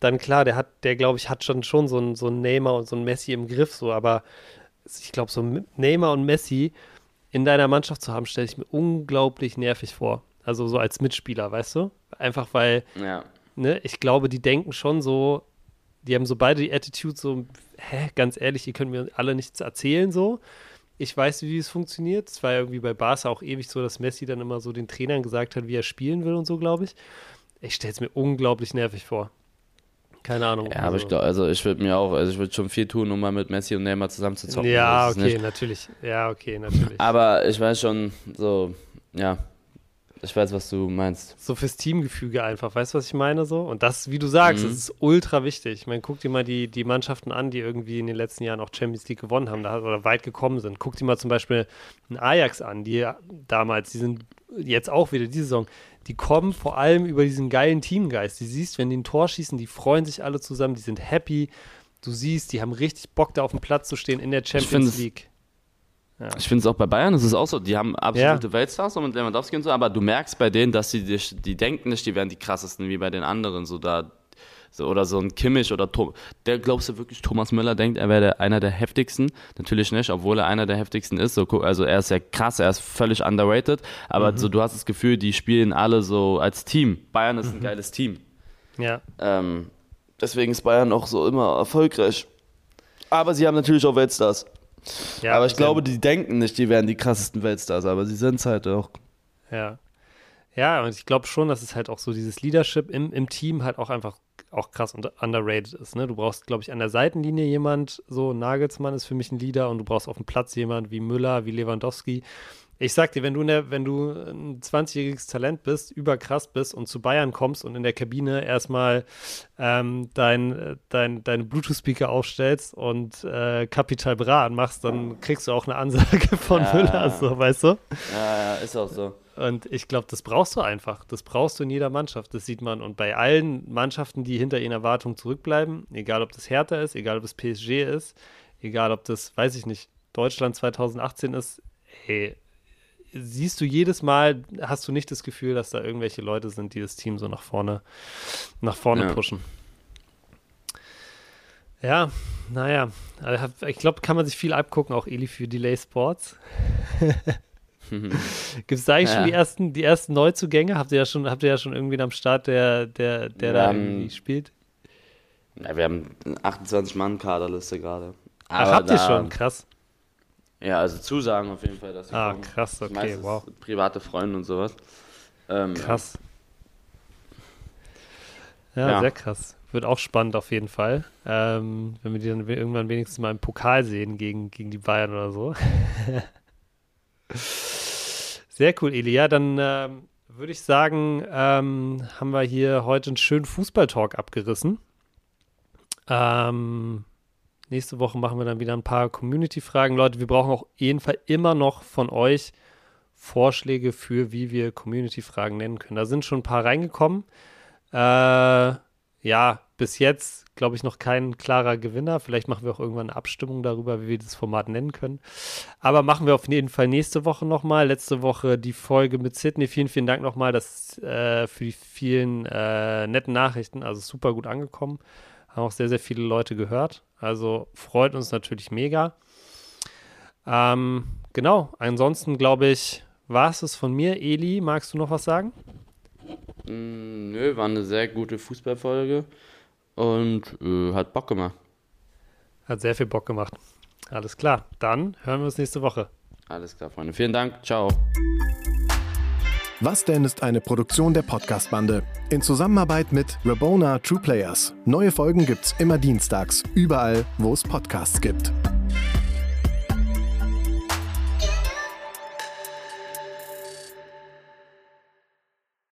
dann klar, der hat, der glaube ich, hat schon schon so ein, so ein Neymar und so ein Messi im Griff, so, aber ich glaube, so Neymar und Messi in deiner Mannschaft zu haben, stelle ich mir unglaublich nervig vor. Also so als Mitspieler, weißt du? Einfach weil Ja. ne, ich glaube, die denken schon so, die haben so beide die Attitude so, hä, ganz ehrlich, ihr könnt mir alle nichts erzählen so. Ich weiß, wie es funktioniert. Es war ja irgendwie bei Barca auch ewig so, dass Messi dann immer so den Trainern gesagt hat, wie er spielen will und so, glaube ich. Ich stelle es mir unglaublich nervig vor. Keine Ahnung. Ja, aber ich glaube, also ich würde mir auch, also ich würde schon viel tun, um mal mit Messi und Neymar zusammen zu zocken. Ja, ist okay, natürlich. Ja, okay, natürlich. Aber ich weiß schon, so, ja, ich weiß, was du meinst. so fürs Teamgefüge einfach, weißt du, was ich meine so? Und das, wie du sagst, Mhm. das ist ultra wichtig. Ich meine, guck dir mal die, die Mannschaften an, die irgendwie in den letzten Jahren auch Champions League gewonnen haben da, oder weit gekommen sind. Guck dir mal zum Beispiel einen Ajax an, die damals, die sind jetzt auch wieder diese Saison, die kommen vor allem über diesen geilen Teamgeist. Die siehst, wenn die ein Tor schießen, die freuen sich alle zusammen, die sind happy. Du siehst, die haben richtig Bock, da auf dem Platz zu stehen in der Champions es- League. Ich finde es auch bei Bayern, das ist auch so, die haben absolute Weltstars so mit Lewandowski und so, aber du merkst bei denen, dass sie dich, die denken nicht, die wären die krassesten wie bei den anderen, so da, so, oder so ein Kimmich oder Tom. Der glaubst du wirklich, Thomas Müller denkt, er wäre der, einer der heftigsten? Natürlich nicht, obwohl er einer der heftigsten ist. So, also er ist ja krass, er ist völlig underrated, aber so du hast das Gefühl, die spielen alle so als Team. Bayern ist ein geiles Team. Ja, Ähm, deswegen ist Bayern auch so immer erfolgreich. Aber sie haben natürlich auch Weltstars. Ja aber ich glaube, die denken nicht, die wären die krassesten Weltstars, aber sie sind es halt auch. Ja. Ja, und ich glaube schon, dass es halt auch so dieses Leadership im, im Team halt auch einfach auch krass und underrated ist. Ne? Du brauchst, glaube ich, an der Seitenlinie jemand, so Nagelsmann ist für mich ein Leader und du brauchst auf dem Platz jemand wie Müller, wie Lewandowski. Ich sag dir, wenn du, der, wenn du ein 20-jähriges Talent bist, überkrass bist und zu Bayern kommst und in der Kabine erstmal ähm, dein, dein, deine Bluetooth-Speaker aufstellst und äh, Capital Bra anmachst, dann kriegst du auch eine Ansage von Ja. Müller, so, weißt du? Ja, ja, ist auch so. Und ich glaube, das brauchst du einfach. Das brauchst du in jeder Mannschaft. Das sieht man. Und bei allen Mannschaften, die hinter ihren Erwartungen zurückbleiben, egal ob das Hertha ist, egal ob es PSG ist, egal ob das, weiß ich nicht, Deutschland 2018 ist, hey, siehst du jedes Mal, hast du nicht das Gefühl, dass da irgendwelche Leute sind, die das Team so nach vorne, nach vorne Ja. pushen. Ja, naja, also ich glaube, kann man sich viel abgucken, auch Eli für Delay Sports. Gibt es da eigentlich schon Ja. die ersten, die ersten Neuzugänge? Habt ihr ja schon, habt ihr ja schon irgendwie am Start, der, der, der Wir da haben- irgendwie spielt? Ja, wir haben eine 28-Mann-Kaderliste gerade. Ach, habt ihr da- schon? Krass. Ja, also Zusagen auf jeden Fall, dass Ah, kommen. krass, okay, wow. Private Freunde und sowas. Ähm, Krass. Ja, Ja. sehr krass. Wird auch spannend auf jeden Fall. Ähm, wenn wir die dann irgendwann wenigstens mal im Pokal sehen gegen, gegen die Bayern oder so. sehr cool, Eli. Ja, dann ähm, würde ich sagen, ähm, haben wir hier heute einen schönen Fußballtalk abgerissen. Ähm, nächste Woche machen wir dann wieder ein paar Community-Fragen. Leute, wir brauchen auf jeden Fall immer noch von euch Vorschläge für, wie wir Community-Fragen nennen können. Da sind schon ein paar reingekommen. Äh, ja, bis jetzt, glaube ich, noch kein klarer Gewinner. Vielleicht machen wir auch irgendwann eine Abstimmung darüber, wie wir das Format nennen können. Aber machen wir auf jeden Fall nächste Woche nochmal. Letzte Woche die Folge mit Sydney. Vielen, vielen Dank nochmal äh, für die vielen äh, netten Nachrichten. Also super gut angekommen. Haben auch sehr, sehr viele Leute gehört. Also freut uns natürlich mega. Ähm, genau, ansonsten glaube ich, war es es von mir. Eli, magst du noch was sagen? Mm, Nö, war eine sehr gute Fußballfolge und äh, hat Bock gemacht. Hat sehr viel Bock gemacht. Alles klar, dann hören wir uns nächste Woche. Alles klar, Freunde. Vielen Dank. Ciao. Was denn ist eine Produktion der Podcast-Bande in Zusammenarbeit mit Rabona True Players. Neue Folgen gibt's immer dienstags, überall, wo es Podcasts gibt.